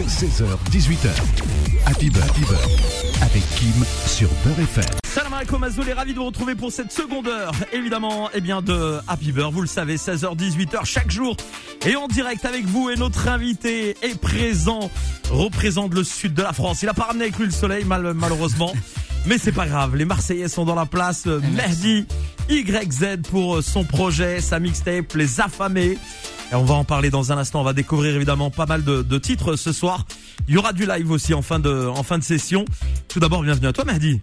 16h, 18h. Happy Beurre, avec Kim sur Beurre FM. Salam alaikum Azoul est ravi de vous retrouver pour cette seconde heure, évidemment, eh bien de Happy Beurre, vous le savez, 16h, 18h chaque jour, et en direct avec vous, et notre invité est présent, représente le sud de la France, il a pas ramené avec lui le soleil, mal, malheureusement, mais c'est pas grave, les Marseillais sont dans la place, Mehdi, YZ pour son projet, sa mixtape, Les Affamés, et on va en parler dans un instant. On va découvrir évidemment pas mal de, de, titres ce soir. Il y aura du live aussi en fin de, en fin de session. Tout d'abord, bienvenue à toi, Mehdi.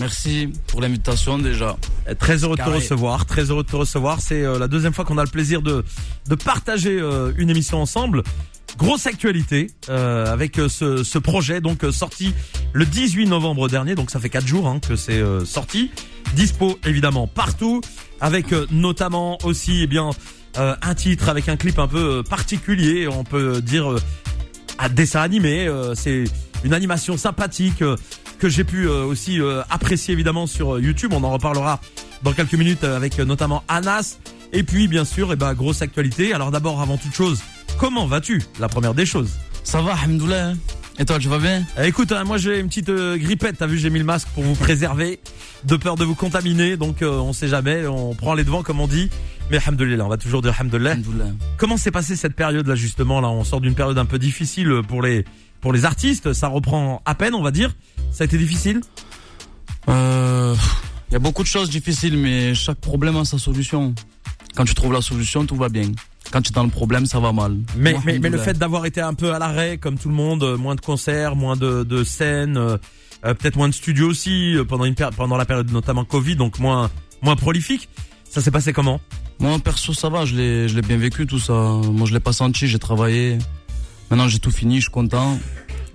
Merci pour l'invitation déjà. Très heureux de te recevoir. Très heureux de te recevoir. C'est euh, la deuxième fois qu'on a le plaisir de, de partager euh, une émission ensemble. Grosse actualité euh, avec ce, ce, projet donc sorti le 18 novembre dernier. Donc ça fait quatre jours hein, que c'est sorti. Dispo évidemment partout. Avec notamment aussi eh bien euh, un titre avec un clip un peu particulier, on peut dire euh, à dessin animé. Euh, c'est une animation sympathique que j'ai pu aussi apprécier évidemment sur YouTube. On en reparlera dans quelques minutes avec notamment Anas. Et puis bien sûr, et eh ben, grosse actualité. Alors d'abord, avant toute chose, comment vas-tu? La première des choses. Ça va, Hamdoullah. Et toi, tu vas bien Écoute, moi j'ai une petite grippette. T'as vu, j'ai mis le masque pour vous préserver, de peur de vous contaminer. Donc on sait jamais, on prend les devants comme on dit. Mais alhamdoulilah, on va toujours dire alhamdoulilah. Comment s'est passée cette période là justement? Là On sort d'une période un peu difficile pour les pour les artistes. Ça reprend à peine, on va dire. Ça a été difficile? Euh, il y a beaucoup de choses difficiles, mais chaque problème a sa solution. Quand tu trouves la solution, tout va bien. Quand tu es dans le problème, ça va mal. Mais, mais, mais, le fait d'avoir été un peu à l'arrêt, comme tout le monde, euh, moins de concerts, moins de, de scènes, euh, peut-être moins de studios aussi pendant une pendant la période notamment Covid, donc moins moins prolifique. Ça s'est passé comment? Moi, perso, ça va, je l'ai, je l'ai bien vécu tout ça. Moi, je l'ai pas senti, j'ai travaillé. Maintenant, j'ai tout fini, je suis content.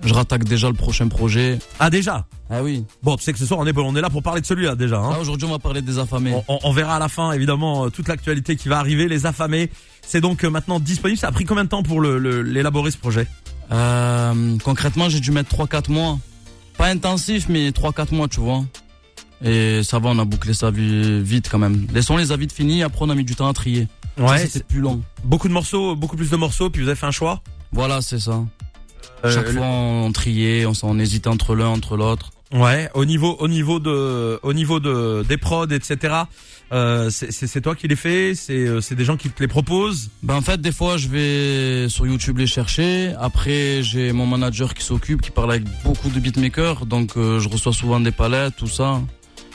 Je rattaque déjà le prochain projet. Ah déjà? Ah oui. Bon, tu sais que ce soir on est on est là pour parler de celui-là déjà. Hein ah, aujourd'hui on va parler des affamés. On, verra à la fin évidemment euh, toute l'actualité qui va arriver. Les affamés, c'est donc euh, maintenant disponible. Ça a pris combien de temps pour l'élaborer ce projet? Euh, Concrètement, j'ai dû mettre 3-4 mois. Pas intensif, mais 3-4 mois, tu vois. Et ça va, on a bouclé ça vite quand même. Laissons les avis finis, après on a mis du temps à trier. Ouais, c'est plus long. Beaucoup de morceaux, beaucoup plus de morceaux, puis vous avez fait un choix? Voilà, c'est ça. Euh, Chaque fois on triait, on, on hésitait entre l'un, entre l'autre. Ouais, au niveau, au niveau de, au niveau de des prods, etc. Euh, c'est toi qui les fais, c'est euh, c'est des gens qui te les proposent? Ben en fait, des fois, je vais sur YouTube les chercher. Après, j'ai mon manager qui s'occupe, qui parle avec beaucoup de beatmakers, donc euh, je reçois souvent des palettes, tout ça.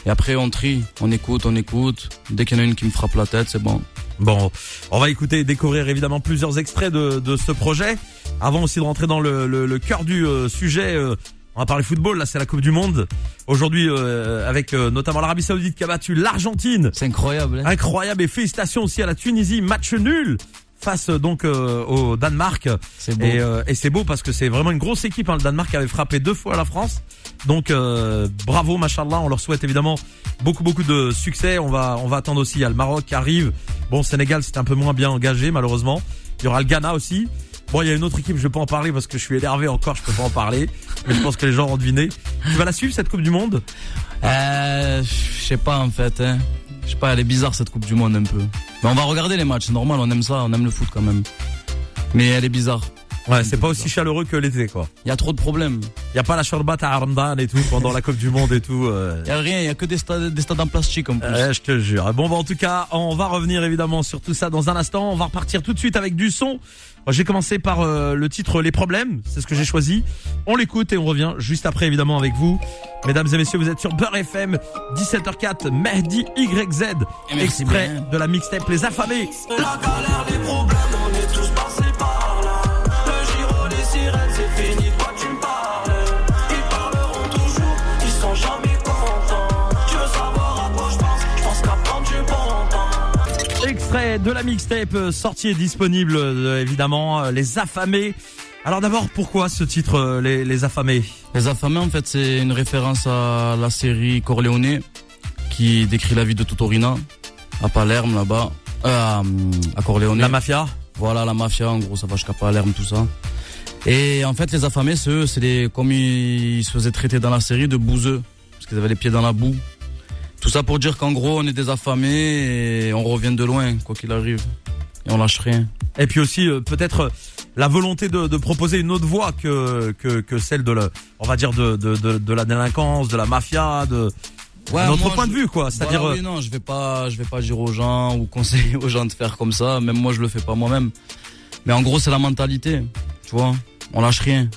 Et après, on trie, on écoute, on écoute. Dès qu'il y en a une qui me frappe la tête, c'est bon. Bon, on va écouter et découvrir évidemment plusieurs extraits de, de ce projet. Avant aussi de rentrer dans le, le, le cœur du euh, sujet, euh, on va parler football. Là, c'est la Coupe du Monde. Aujourd'hui, euh, avec notamment l'Arabie Saoudite qui a battu l'Argentine. C'est incroyable. Hein incroyable et félicitations aussi à la Tunisie. Match nul face donc au Danemark. C'est beau. Et, et c'est beau parce que c'est vraiment une grosse équipe. Hein. Le Danemark avait frappé deux fois la France. Donc euh, bravo, machallah. On leur souhaite évidemment beaucoup beaucoup de succès. On va on va attendre aussi. Il y a le Maroc qui arrive. Bon, Sénégal c'est un peu moins bien engagé malheureusement. Il y aura le Ghana aussi. Bon, il y a une autre équipe, je pas en parler parce que je suis énervé encore, je peux pas en parler. Mais je pense que les gens ont deviné. Tu vas la suivre cette Coupe du Monde? Euh, Je sais pas en fait. Hein. Je sais pas, elle est bizarre cette Coupe du Monde un peu. Mais on va regarder les matchs, c'est normal, on aime ça, on aime le foot quand même. Mais elle est bizarre. Ouais, c'est pas aussi chaleureux que l'été, quoi. Il y a trop de problèmes. Il y a pas la shorbat à Armdan et tout pendant la Coupe du Monde et tout. Euh... Il y a rien, il y a que des stades, des stades en plastique en plus. Ouais, je te jure. Bon, bah, en tout cas, on va revenir évidemment sur tout ça dans un instant. On va repartir tout de suite avec du son. J'ai commencé par euh, le titre Les problèmes, c'est ce que j'ai choisi. On l'écoute et on revient juste après évidemment avec vous. Mesdames et messieurs, vous êtes sur Beurre FM, 17h04, Mehdi YZ, extrait de la mixtape Les Affamés. La galère, les problèmes, Extrait de la mixtape euh, sortie et disponible euh, évidemment, euh, Les Affamés. Alors d'abord, pourquoi ce titre, les, les, Affamés? Les Affamés, en fait, c'est une référence à la série Corleone, qui décrit la vie de Totorina, à Palerme, là-bas, euh, à Corleone. La mafia? Voilà, la mafia, en gros, ça va jusqu'à Palerme, tout ça. Et en fait, les Affamés, c'est eux, c'est les, comme ils se faisaient traiter dans la série, de bouseux, parce qu'ils avaient les pieds dans la boue. Tout ça pour dire qu'en gros, on est des affamés et on revient de loin, quoi qu'il arrive. Et on lâche rien. Et puis aussi, euh, peut-être la volonté de, de proposer une autre voie que que, que celle de la, on va dire de, de, de, de la délinquance, de la mafia, de Ouais, notre moi, point je- de vue quoi. C'est-à-dire Voilà, euh, oui, non, je vais pas, je vais pas dire aux gens ou conseiller aux gens de faire comme ça. Même moi, je le fais pas moi-même. Mais en gros, c'est la mentalité. Tu vois, on lâche rien.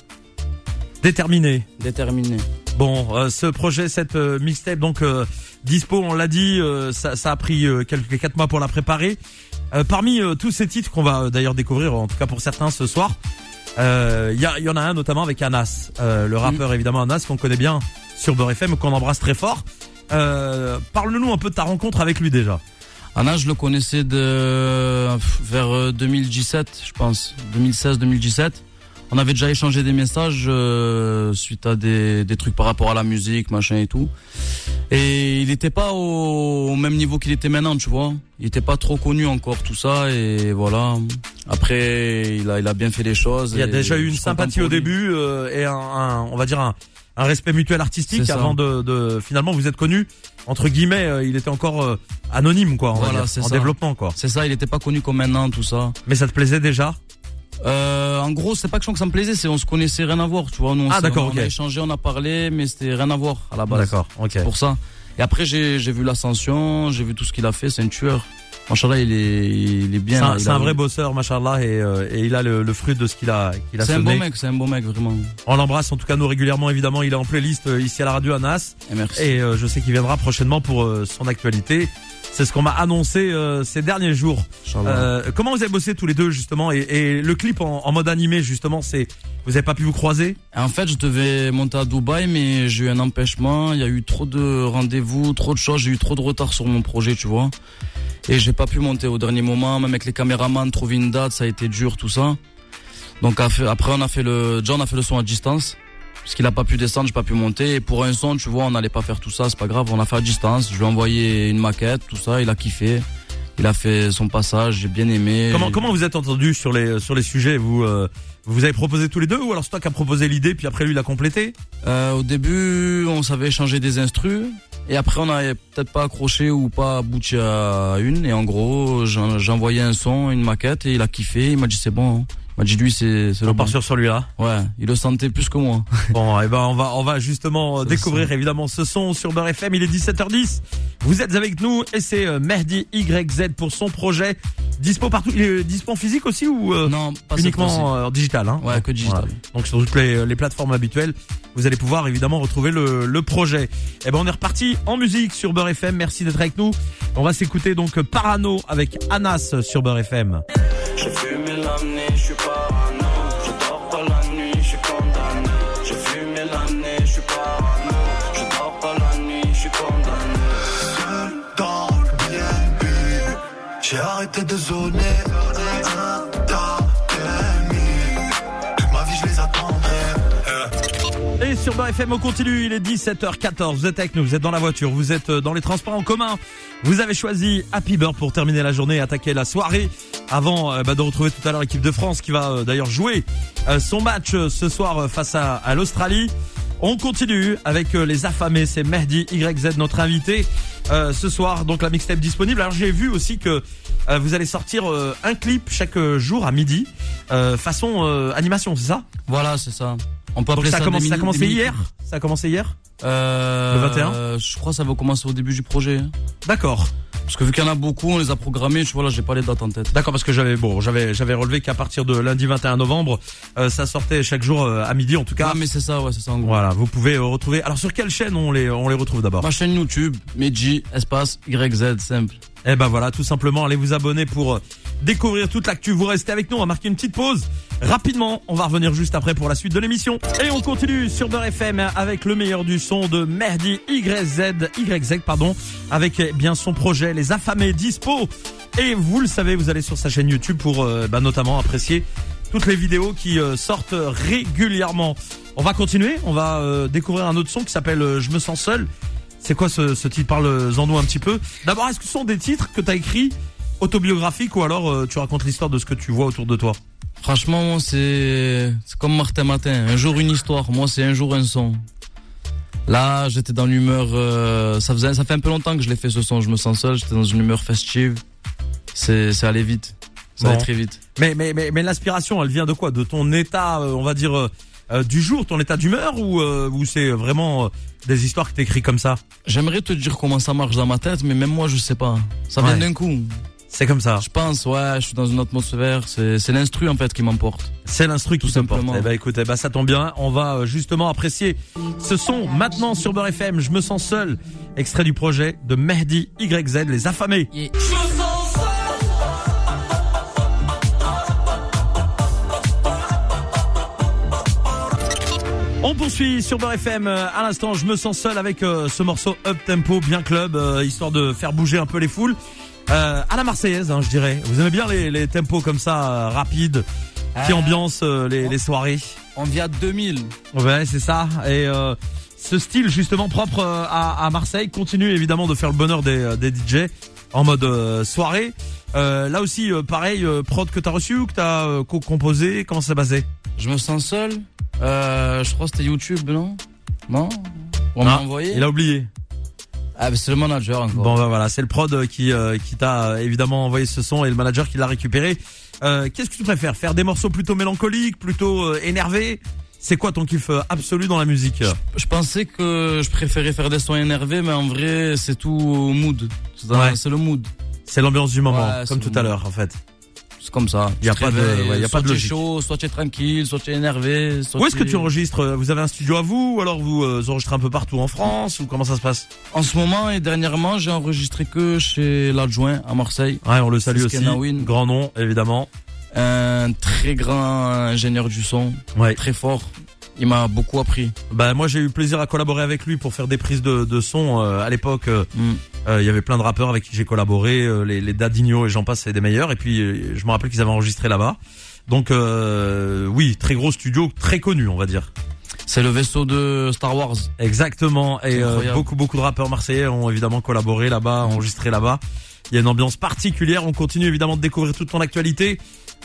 déterminé. Déterminé. Bon, euh, ce projet, cette euh, mixtape, donc euh, dispo, on l'a dit, euh, ça, ça a pris euh, quelques quatre mois pour la préparer. Euh, parmi tous ces titres qu'on va d'ailleurs découvrir, en tout cas pour certains ce soir, euh, il y, a- il y en a un notamment avec Anas, euh, le rappeur évidemment Anas qu'on connaît bien sur Beurre FM, qu'on embrasse très fort. Euh, Parle-nous un peu de ta rencontre avec lui déjà. Anna, je le connaissais de vers euh, 2017, je pense, 2016-2017. On avait déjà échangé des messages euh, suite à des, des trucs par rapport à la musique, machin et tout. Et il n'était pas au, au même niveau qu'il était maintenant, tu vois. Il était pas trop connu encore, tout ça. Et voilà. Après, il a, il a bien fait les choses. Il y a déjà eu une sympathie au début euh, et un, un- on va dire un, un respect mutuel artistique avant de, de finalement vous êtes connu entre guillemets, euh, il était encore euh, anonyme quoi, va Voilà, en ça. développement quoi. C'est ça, il était pas connu comme maintenant, tout ça. Mais ça te plaisait déjà? Euh, en gros, c'est pas que ça me plaisait, c'est on se connaissait rien à voir, tu vois. Nous, on Ah, d'accord, on, ok. a échangé, on a parlé, mais c'était rien à voir à la base. D'accord, ok. C'est pour ça. Et après, j'ai j'ai vu l'ascension, j'ai vu tout ce qu'il a fait, c'est un tueur. Machallah, il est, il est bien. C'est un, vrai bosseur, machallah, et, euh, et il a le, le fruit de ce qu'il a, qu'il a C'est un bon mec, c'est un bon mec, vraiment. On l'embrasse en tout cas nous régulièrement évidemment. Il est en playlist euh, ici à la radio Anas Et merci. et euh, je sais qu'il viendra prochainement pour euh, son actualité. C'est ce qu'on m'a annoncé euh, ces derniers jours. Euh, comment vous avez bossé tous les deux justement et, et le clip en, en mode animé justement, c'est vous avez pas pu vous croiser? En fait, je devais monter à Dubaï, mais j'ai eu un empêchement. Il y a eu trop de rendez-vous, trop de choses. J'ai eu trop de retard sur mon projet, tu vois. Et j'ai pas pu monter au dernier moment. Même avec les caméramans, trouver une date, ça a été dur, tout ça. Donc après, après, on a fait le, John a fait le son à distance. Parce qu'il a pas pu descendre, j'ai pas pu monter. Et pour un son, tu vois, on n'allait pas faire tout ça, c'est pas grave. On a fait à distance. Je lui ai envoyé une maquette, tout ça. Il a kiffé. Il a fait son passage, j'ai bien aimé. Comment comment vous êtes entendu sur les sur les sujets vous euh, vous avez proposé tous les deux ou alors c'est toi qui a proposé l'idée puis après lui il a complété? Euh, au début, on savait échanger des instrus. Et après, on n'avait peut-être pas accroché ou pas abouti à une. Et en gros, j'en- j'ai envoyé un son, une maquette, et il a kiffé. Il m'a dit c'est bon. hein. M'a dit lui, c'est c'est le On bon. part sur celui-là. Ouais, il le sentait plus que moi. Bon, et ben on va on va justement découvrir évidemment ce son sur Beurre FM. Il est 17h10. Vous êtes avec nous et c'est euh, Mehdi YZ pour son projet dispo partout. Il est dispo en physique aussi ou euh, non, pas uniquement euh, en digital hein? Ouais, que digital. Voilà. Donc sur toutes les, les plateformes habituelles, vous allez pouvoir évidemment retrouver le, le projet. Et ben on est reparti en musique sur Beurre FM. Merci d'être avec nous. On va s'écouter donc Parano avec Anas sur Beurre FM. L'année, je suis parano. Je dors pas la nuit, je suis condamné. J'ai fumé l'année, je suis parano. Je dors pas la nuit, je suis condamné. Seul dans le bien J'ai arrêté de zoner. Un tas Toute ma vie je les attendrai Et sur Beurre FM, on continue, il est 17h14, vous êtes avec nous, vous êtes dans la voiture, vous êtes euh, dans les transports en commun, vous avez choisi Happy Bird pour terminer la journée et attaquer la soirée, avant euh, bah, de retrouver tout à l'heure l'équipe de France qui va euh, d'ailleurs jouer euh, son match euh, ce soir euh, face à, à l'Australie. On continue avec euh, les affamés, c'est Mehdi YZ notre invité euh, ce soir, donc la mixtape disponible. Alors j'ai vu aussi que euh, vous allez sortir euh, un clip chaque jour à midi, euh, façon euh, animation, c'est ça? Voilà, c'est ça. On peut Donc appeler ça ça, commencé, des ça a commencé hier? Ça a commencé hier? Euh, Le 21? euh, Je crois que ça va commencer au début du projet. D'accord. Parce que vu qu'il y en a beaucoup, on les a programmés. Tu vois là, j'ai pas les dates en tête. D'accord, parce que j'avais bon, j'avais j'avais relevé qu'à partir de lundi 21 novembre, euh, ça sortait chaque jour euh, à midi en tout cas. Ah, mais c'est ça, ouais, c'est ça en gros. Voilà, vous pouvez euh, retrouver. Alors sur quelle chaîne on les on les retrouve d'abord? Ma chaîne YouTube, Meji, espace, YZ, simple. Eh ben voilà, tout simplement, allez vous abonner pour euh, découvrir toute l'actu. Vous restez avec nous, on va marquer une petite pause. Rapidement, on va revenir juste après pour la suite de l'émission. Et on continue sur Beurre FM avec le meilleur du son de Merdi YZ, pardon, avec eh bien son projet Les Affamés Dispo. Et vous le savez, vous allez sur sa chaîne YouTube pour euh, bah, notamment apprécier toutes les vidéos qui euh, sortent régulièrement. On va continuer, on va découvrir un autre son qui s'appelle Je me sens seul. C'est quoi ce, ce titre? Parle-en-nous un petit peu. D'abord, est-ce que ce sont des titres que tu as écrits autobiographiques ou alors euh, tu racontes l'histoire de ce que tu vois autour de toi? Franchement, c'est comme Martin Matin. Un jour une histoire. Moi, c'est un jour un son. Là, j'étais dans l'humeur. euh, ça faisait, ça fait un peu longtemps que je l'ai fait ce son. Je me sens seul. J'étais dans une humeur festive. C'est, c'est allé vite. Ça Bon. va très vite. Mais mais mais, mais l'inspiration, elle vient de quoi? De ton état, euh, on va dire euh, du jour, ton état d'humeur, ou euh, ou c'est vraiment euh, des histoires que t'écris comme ça? J'aimerais te dire comment ça marche dans ma tête, mais même moi, je sais pas. Ça vient Ouais. d'un coup. C'est comme ça. Je pense, ouais, je suis dans une atmosphère. C'est c'est l'instru, en fait, qui m'emporte. C'est l'instru qui Tout simplement. Eh ben écoute, eh ben ça tombe bien. On va euh, justement apprécier ce son maintenant sur Beurre FM. Je me sens seul. Extrait du projet de Mehdi YZ, les affamés. On poursuit sur Beurre FM. Euh, À l'instant, je me sens seul avec euh, ce morceau up tempo, bien club, euh, histoire de faire bouger un peu les foules. Euh, à la Marseillaise, hein, je dirais. Vous aimez bien les, les tempos comme ça, rapides, qui Euh, ambiance les, les soirées. On à 2000. Ouais, c'est ça. Et euh, ce style justement propre à, à Marseille continue évidemment de faire le bonheur des, des DJ en mode soirée. Là aussi, pareil, prod que t'as reçu ou que t'as co-composé, comment ça s'est passé? Je me sens seul. Euh, je crois que c'était YouTube, non? Non? On m'a Ah, envoyé Il a oublié. Ah, c'est le manager encore. Bon, bah voilà, c'est le prod euh, qui euh, qui t'a euh, évidemment envoyé ce son et le manager qui l'a récupéré. Euh, Qu'est-ce que tu préfères? Faire des morceaux plutôt mélancoliques, plutôt euh, énervés? C'est quoi ton kiff absolu dans la musique? Je pensais que je préférais faire des sons énervés, mais en vrai, c'est tout au mood. C'est Ouais. le mood. C'est l'ambiance du moment, Ouais, comme tout à l'heure en fait. C'est comme ça. Y a Tu te pas de- ouais, y a pas soit de logique. chaud, soit tu es tranquille, soit tu es énervé. soit Où est-ce que tu enregistres Vous avez un studio à vous ou alors vous euh, enregistrez un peu partout en France ou comment ça se passe? En ce moment et dernièrement, j'ai enregistré que chez l'adjoint à Marseille. Ouais, on le salue aussi. Grand nom, évidemment. Un très grand ingénieur du son, Ouais. très fort. Il m'a beaucoup appris. Bah moi j'ai eu plaisir à collaborer avec lui pour faire des prises de, de son euh, à l'époque. euh, Mm. Euh, Il y avait plein de rappeurs avec qui j'ai collaboré, euh, les, les Dadinho et j'en passe, c'est des meilleurs. Et puis euh, je me rappelle qu'ils avaient enregistré là-bas. Donc euh, oui, très gros studio, très connu, on va dire. C'est le vaisseau de Star Wars. Exactement. Et euh, beaucoup beaucoup de rappeurs marseillais ont évidemment collaboré là-bas, enregistré là-bas. Il y a une ambiance particulière. On continue évidemment de découvrir toute ton actualité.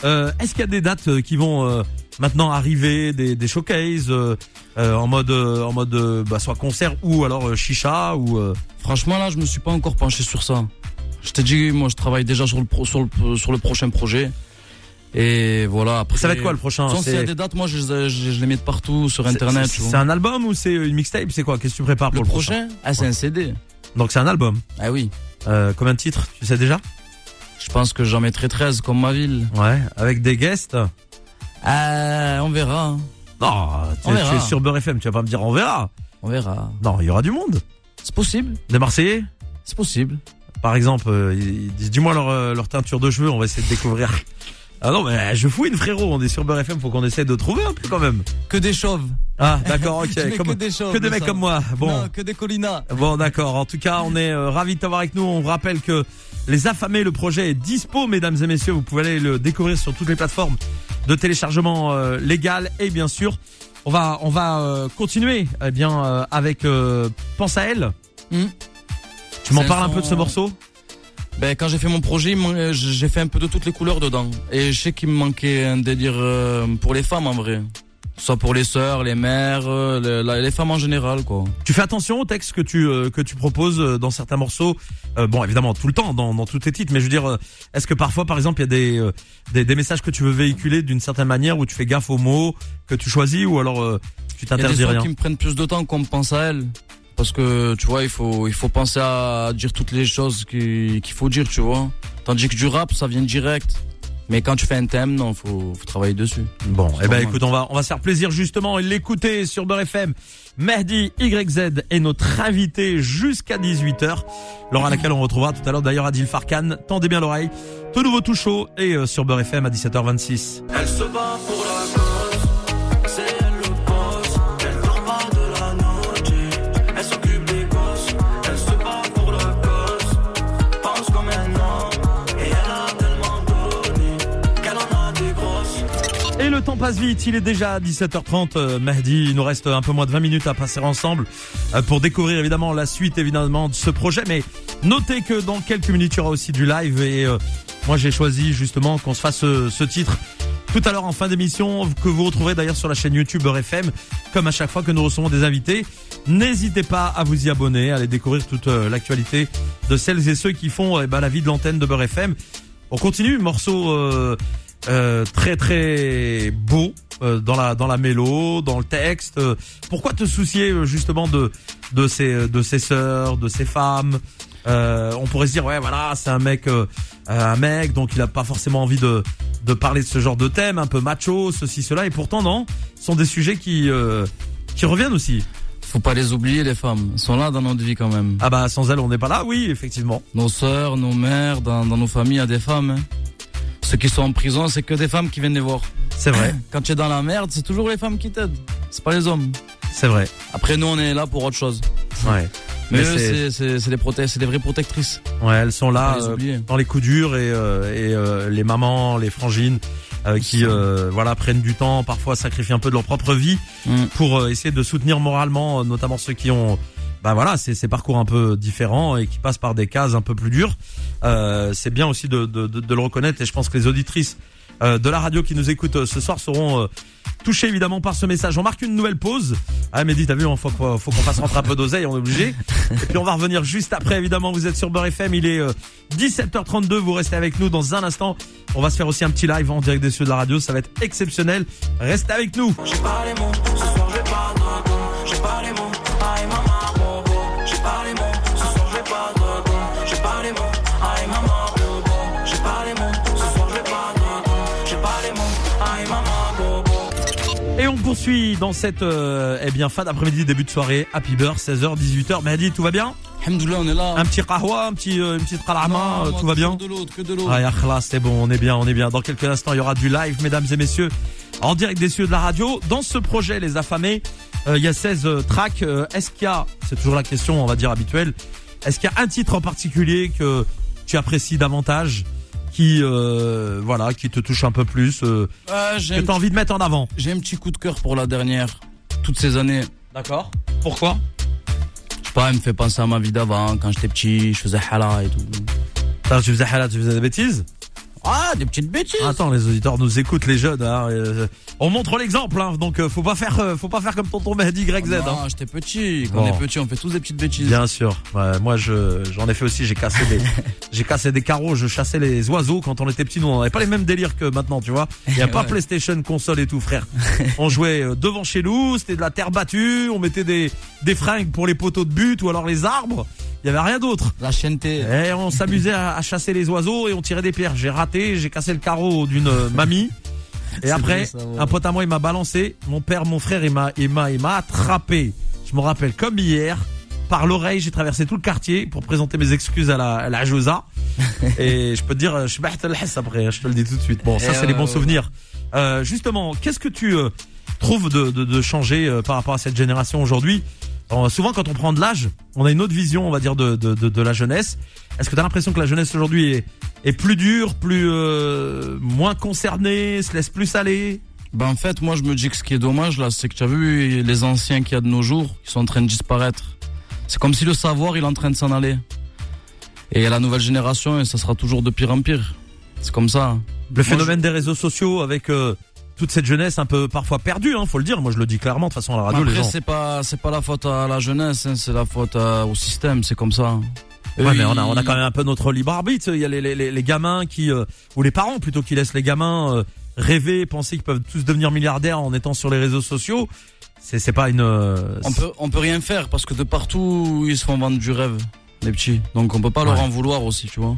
Euh, Est-ce qu'il y a des dates qui vont euh, maintenant arriver, des, des showcases euh, euh, en mode euh, en mode bah, soit concert ou alors chicha ou Franchement, là, je me suis pas encore penché sur ça. Je t'ai dit, moi, je travaille déjà sur le, pro- sur le, sur le prochain projet. Et voilà, après. ça va être quoi le prochain? s'il y a des dates, moi, je, je, je les mets de partout sur Internet. c'est- un album ou c'est une mixtape? C'est quoi? Qu'est-ce que tu prépares pour Le prochain? Ah, c'est un CD. Donc c'est un album. Ah oui. Euh, combien de titres? Tu sais déjà? Je pense que j'en mettrai 13 comme ma ville. Ouais. Avec des guests Ah, on verra. Non, tu, es sur Beurre FM. Tu vas pas me dire on verra. On verra. Non, il y aura du monde. C'est possible. Des Marseillais C'est possible. Par exemple, euh, ils ils disent dis-moi leur, euh, leur teinture de cheveux, on va essayer de découvrir. Ah non, mais je fouine frérot, on est sur Beurre FM, faut qu'on essaie de trouver un peu quand même. Que des chauves. Ah d'accord, ok. Comme- que des chauves. que des mais mecs ça. comme moi. Bon, Non, que des colinas. bon d'accord. En tout cas, on est euh, ravis de t'avoir avec nous. On rappelle que les affamés, le projet est dispo, mesdames et messieurs. Vous pouvez aller le découvrir sur toutes les plateformes de téléchargement euh, légal et bien sûr, on va on va euh, continuer eh bien euh, avec Pense à elle. Hmm. Tu m'en parles un peu de ce morceau? Ben, quand j'ai fait mon projet, j'ai fait un peu de toutes les couleurs dedans. Et je sais qu'il me manquait un délire pour les femmes en vrai. Soit pour les sœurs, les mères, euh, les, femmes en général, quoi. Tu fais attention au texte que tu euh, que tu proposes euh, dans certains morceaux. Euh, bon, évidemment, tout le temps dans, dans tous tes titres, mais je veux dire, est-ce que parfois, par exemple, il y a des, euh, des des messages que tu veux véhiculer d'une certaine manière où tu fais gaffe aux mots que tu choisis ou alors tu Il y a des t'interdis rien? qui me prennent plus de temps qu'on me pense à elles. Parce que, tu vois, il faut, il faut penser à dire toutes les choses qui- qu'il faut dire, tu vois. Tandis que du rap, ça vient direct. Mais quand tu fais un thème, non, faut, faut travailler dessus. Bon, eh ben écoute, on va on va se faire plaisir justement et l'écouter sur Beurre FM. Mehdi YZ est notre invité jusqu'à 18h, l'heure à laquelle on retrouvera tout à l'heure d'ailleurs Adil Farkan. Tendez bien l'oreille. Tout nouveau tout chaud et euh, sur Beurre FM à 17h26. Elle se bat pour la passe vite, il est déjà 17h30 euh, Mahdi, il nous reste un peu moins de 20 minutes à passer ensemble euh, pour découvrir évidemment la suite évidemment de ce projet mais notez que dans quelques minutes il y aura aussi du live et euh, moi j'ai choisi justement qu'on se fasse ce, titre tout à l'heure en fin d'émission que vous retrouverez d'ailleurs sur la chaîne YouTube Beurre FM comme à chaque fois que nous recevons des invités. N'hésitez pas à vous y abonner, à aller découvrir toute l'actualité de celles et ceux qui font eh ben, la vie de l'antenne de Beurre FM. On continue, morceau euh, très très beau euh, dans la dans la mélo, dans le texte. Euh, Pourquoi te soucier euh, justement de de ces de ces sœurs, de ces femmes Euh, On pourrait se dire ouais voilà c'est un mec euh, un mec donc il a pas forcément envie de de parler de ce genre de thème un peu macho ceci cela et pourtant non ce sont des sujets qui euh, qui reviennent aussi. Faut pas les oublier, les femmes. Elles sont là dans notre vie quand même. Ah bah sans elles on n'est pas là oui effectivement. Nos sœurs, nos mères, dans, dans nos familles, il y a des femmes. hein. Ceux qui sont en prison, c'est que des femmes qui viennent les voir. C'est vrai Quand tu es dans la merde, c'est toujours les femmes qui t'aident. C'est pas les hommes. c'est vrai Après, nous, on est là pour autre chose. ouais. Mais, Mais eux, c'est- des, c'est des vraies protectrices. Ouais, elles sont là les euh, dans les coups durs et, euh, et euh, les mamans, les frangines euh, qui euh, voilà prennent du temps, parfois sacrifient un peu de leur propre vie Mm. pour euh, essayer de soutenir moralement, notamment ceux qui ont bah voilà ces, ces parcours un peu différents et qui passent par des cases un peu plus dures. Euh, c'est bien aussi de, de, de, de le reconnaître et je pense que les auditrices euh, de la radio qui nous écoutent euh, ce soir seront euh, touchées évidemment par ce message. On marque une nouvelle pause. Ah Mehdi, t'as vu, il faut, qu'on- faut qu'on fasse rentrer un peu d'oseille, on est obligé. Et puis on va revenir juste après, évidemment, vous êtes sur Beurre FM, il est euh, 17h32, vous restez avec nous dans un instant. On va se faire aussi un petit live en direct des cieux de la radio, ça va être exceptionnel. Restez avec nous. Et on poursuit dans cette euh, eh bien fin d'après-midi, début de soirée, Happy Beurre, 16h, 18h. Mehdi, tout va bien? Alhamdoulilah, on est là. Un petit kahwa, un petit, euh, une petite qalama, Non, euh, tout va bien? Que de l'eau, que de l'eau. Ah, c'est bon, on est bien, on est bien. Dans quelques instants, il y aura du live, mesdames et messieurs, en direct des cieux de la radio. Dans ce projet, les affamés, euh, il y a 16 euh, tracks. Est-ce qu'il y a, c'est toujours la question, on va dire habituelle, est-ce qu'il y a un titre en particulier que tu apprécies davantage, qui, euh, voilà, qui te touche un peu plus, euh, Ouais, j'ai que un, tu as envie de mettre en avant j'ai un petit coup de cœur pour la dernière. Toutes ces années. D'accord. Pourquoi? Je sais pas, elle me fait penser à ma vie d'avant, quand j'étais petit, je faisais hala et tout. Attends, Tu faisais halal, tu faisais des bêtises? Ah, des petites bêtises. Attends, les auditeurs nous écoutent, les jeunes. Hein, euh, on montre l'exemple, hein, donc euh, faut pas faire, euh, faut pas faire comme tonton Mehdi YZ. Hein. Non, j'étais petit. Quand Bon. on est petit, on fait tous des petites bêtises. Bien sûr. Ouais, moi, je, j'en ai fait aussi. J'ai cassé des, j'ai cassé des carreaux. Je chassais les oiseaux quand on était petit. Nous, on n'avait pas les mêmes délires que maintenant, tu vois. Il y a pas Ouais. PlayStation, console et tout, frère. On jouait devant chez nous. C'était de la terre battue. On mettait des, des fringues pour les poteaux de but ou alors les arbres. Il y avait rien d'autre. La chienneté. Et on s'amusait à, à chasser les oiseaux et on tirait des pierres. J'ai raté. J'ai cassé le carreau d'une mamie. Et après, ça, ouais. un pote à moi, il m'a balancé. Mon père, mon frère, il m'a, il m'a, il m'a attrapé. Je me rappelle comme hier. Par l'oreille, j'ai traversé tout le quartier pour présenter mes excuses à la, à la Josa. Et je peux te dire, je suis après, je te le dis tout de suite. Bon, ça, Et c'est les bons ouais. souvenirs. Euh, justement, qu'est-ce que tu euh, trouves de, de, de changer euh, par rapport à cette génération aujourd'hui? Souvent, quand on prend de l'âge, on a une autre vision, on va dire, de, de, de, de la jeunesse. Est-ce que tu as l'impression que la jeunesse aujourd'hui est, est plus dure, plus euh, moins concernée, se laisse plus aller? Ben en fait, moi je me dis que ce qui est dommage là, c'est que tu as vu les anciens qu'il y a de nos jours, qui sont en train de disparaître. C'est comme si le savoir il est en train de s'en aller. Et la nouvelle génération et ça sera toujours de pire en pire. C'est comme ça. Le Moi, phénomène des réseaux sociaux avec euh, toute cette jeunesse un peu parfois perdue, hein, faut le dire. Moi, je le dis clairement. De toute façon, à la radio, les Après gens. c'est pas c'est pas la faute à la jeunesse, hein, c'est la faute à- au système, c'est comme ça. Ouais, mais on a, on a quand même un peu notre libre arbitre. Il y a les, les, les, gamins qui, euh, ou les parents plutôt, qui laissent les gamins euh, rêver, penser qu'ils peuvent tous devenir milliardaires en étant sur les réseaux sociaux. C'est, c'est pas une. euh, On peut, on peut rien faire parce que de partout, ils se font vendre du rêve, les petits. Donc on peut pas leur en vouloir aussi, tu vois.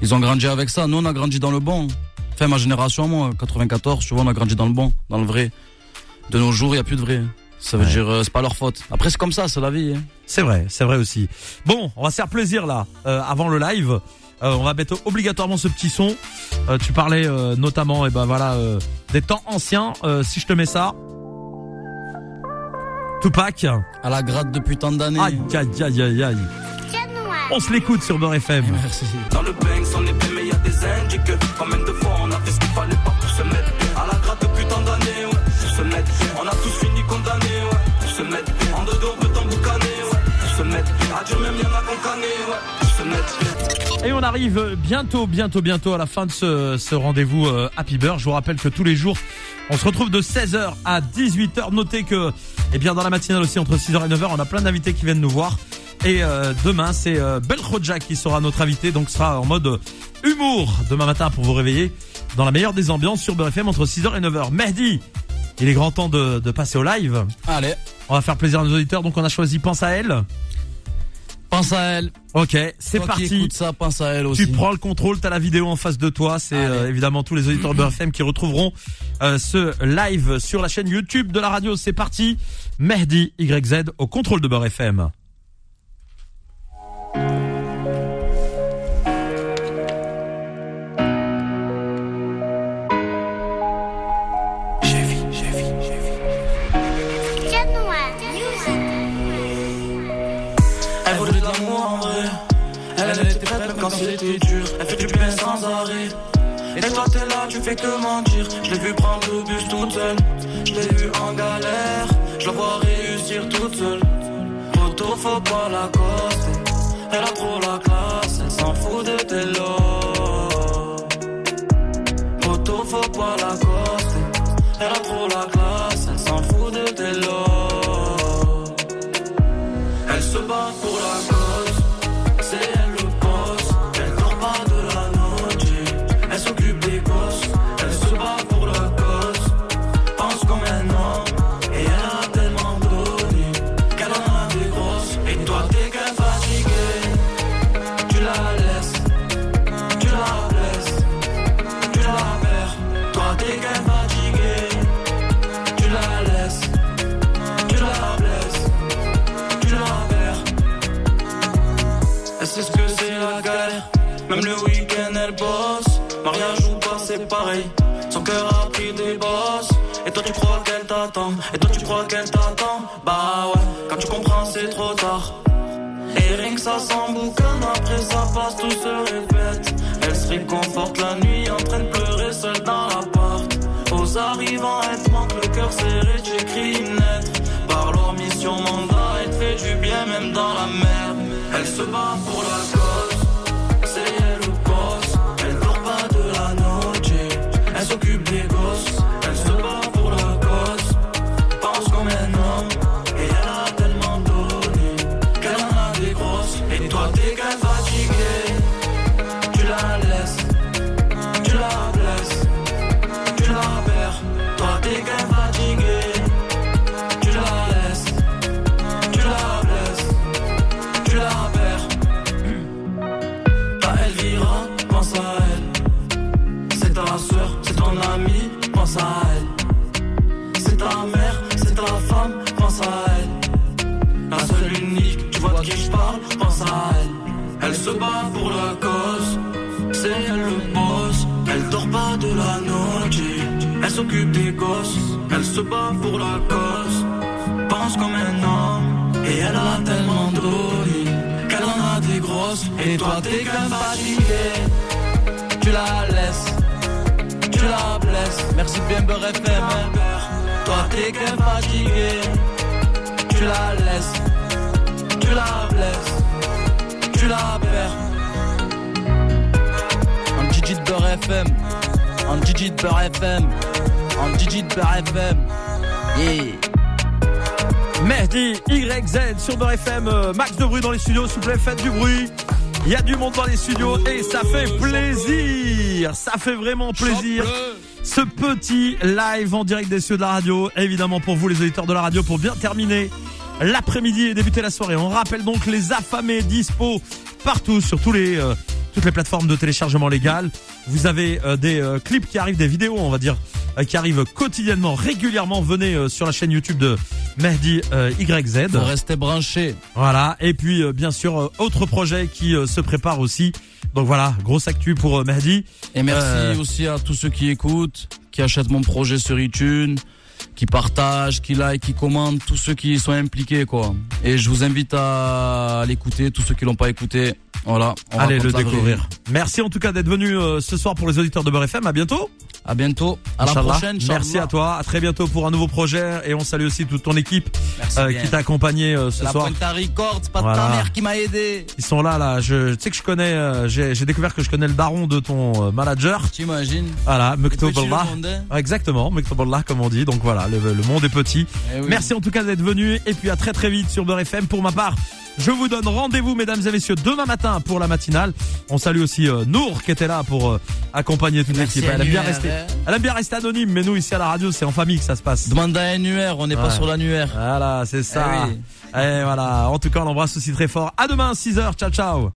Ils ont grandi avec ça. Nous, on a grandi dans le bon. Enfin, ma génération, moi, 94, tu vois, on a grandi dans le bon, dans le vrai. De nos jours, il y a plus de vrai. Ça veut Ouais. dire, euh, c'est pas leur faute. Après, c'est comme ça, c'est la vie. hein. C'est vrai, c'est vrai aussi. Bon, on va se faire plaisir là, euh, avant le live. Euh, on va mettre obligatoirement ce petit son. Euh, tu parlais euh, notamment, et ben voilà, euh, des temps anciens. Euh, si je te mets ça, Tupac. À la gratte depuis tant d'années. Aïe, aïe, aïe, aïe, aïe. On se l'écoute sur Beurre FM. Merci. Dans le bang, Et on arrive bientôt, bientôt, bientôt à la fin de ce, rendez-vous euh, Happy Beurre. Je vous rappelle que tous les jours, on se retrouve de 16h à 18h. Notez que, eh bien, dans la matinale aussi, entre 6h et 9h, on a plein d'invités qui viennent nous voir. Et euh, demain, c'est euh, Belkhodja qui sera notre invité, donc sera en mode euh, humour demain matin pour vous réveiller dans la meilleure des ambiances sur Beurre FM entre 6h et 9h. Mehdi, il est grand temps de, de passer au live. Allez, On va faire plaisir à nos auditeurs, donc on a choisi Pense à elle. pense à elle. Ok, c'est Toi qui parti. écoutes ça, pense à elle aussi. Tu prends le contrôle, t'as la vidéo en face de toi. C'est Allez. euh, évidemment tous les auditeurs de Beurre FM qui retrouveront euh, ce live sur la chaîne YouTube de la radio. C'est parti. Mehdi YZ au contrôle de Beurre FM. Quand c'était dur. Elle fait du bien sans arrêt. Et toi t'es là, tu fais que mentir. Je l'ai vu prendre le bus toute seule. Je l'ai vu en galère. Je la vois réussir toute seule. Photo, faut pas la coster. Elle a trop la classe, elle s'en fout de tes lots. Photo, faut pas la coster. Elle a trop Et toi, tu crois qu'elle t'attend? Bah ouais, quand tu comprends, c'est trop tard. Et rien que ça s'emboucanne, après ça passe, tout se répète. Elle se réconforte la nuit en train de pleurer seule dans l'appart. Aux arrivants, elle te manque le cœur serré, tu écris une. Par leur mission mandat, elle te fait du bien même dans la merde. Elle se bat pour la cause, ta femme, pense à elle. La seule unique, tu vois de qui je parle, pense à elle. Elle se bat pour la cause, c'est elle le boss. Elle dort pas de la noche, elle s'occupe des gosses. Elle se bat pour la cause, pense comme un homme. Et elle a tellement donné qu'elle en a des grosses. Et toi t'es qu'un fatigué, tu la laisses, tu la blesses. Merci bien FM. Toi t'es qu'un fatigué, tu la laisses, tu la blesses, tu la perds. En Gigi de Beurre FM. En Gigi de Beurre FM. En Gigi de Beurre FM. Yeah. Mehdi YZ sur Beurre FM. euh, Max de bruit dans les studios, s'il vous plaît, faites du bruit. Il y a du monde dans les studios et ça fait plaisir. Ça fait vraiment plaisir. Ce petit live en direct des cieux de la radio, évidemment pour vous les auditeurs de la radio, pour bien terminer l'après-midi et débuter la soirée. On rappelle donc les affamés dispo partout sur tous les euh, toutes les plateformes de téléchargement légal. Vous avez euh, des euh, clips qui arrivent, des vidéos, on va dire, qui arrivent quotidiennement, régulièrement. Venez sur la chaîne YouTube de Mehdi euh, YZ. Faut rester branché. Voilà. Et puis, euh, bien sûr, euh, autre projet qui euh, se prépare aussi. Donc voilà, grosse actu pour Mehdi. Et merci aussi à tous ceux qui écoutent, qui achètent mon projet sur iTunes, qui partagent, qui like, qui commentent, tous ceux qui sont impliqués, quoi. Et je vous invite à l'écouter, tous ceux qui l'ont pas écouté. Voilà. on Allez le découvrir. Merci en tout cas d'être venu euh, ce soir pour les auditeurs de Beurre FM. À bientôt. À bientôt. À la Inch'Allah. prochaine. Merci à toi. À très bientôt pour un nouveau projet. Et on salue aussi toute ton équipe euh, qui t'a accompagné euh, ce La soir. À Records, c'est pas Voilà. ta mère qui m'a aidé. Ils sont là, là. Je, tu sais que je connais. euh, J'ai j'ai découvert que je connais le daron de ton manager. T'imagines Voilà, Mektoballah. hein. Exactement, Mektoballah comme on dit. Donc voilà, le, le monde est petit. Eh oui. Merci en tout cas d'être venu. Et puis à très très vite sur Beurre FM. Pour ma part, Je vous donne rendez-vous, mesdames et messieurs, demain matin pour la matinale. On salue aussi euh, Nour qui était là pour euh, accompagner toute l'équipe. Elle aime bien Annuaire, rester, elle aime bien rester anonyme, mais nous ici à la radio, c'est en famille que ça se passe. Demande à NUR, on n'est Ouais. pas sur l'annuaire. Voilà, c'est ça. Eh oui. Et voilà. En tout cas, on l'embrasse aussi très fort. À demain, 6h. Ciao, ciao.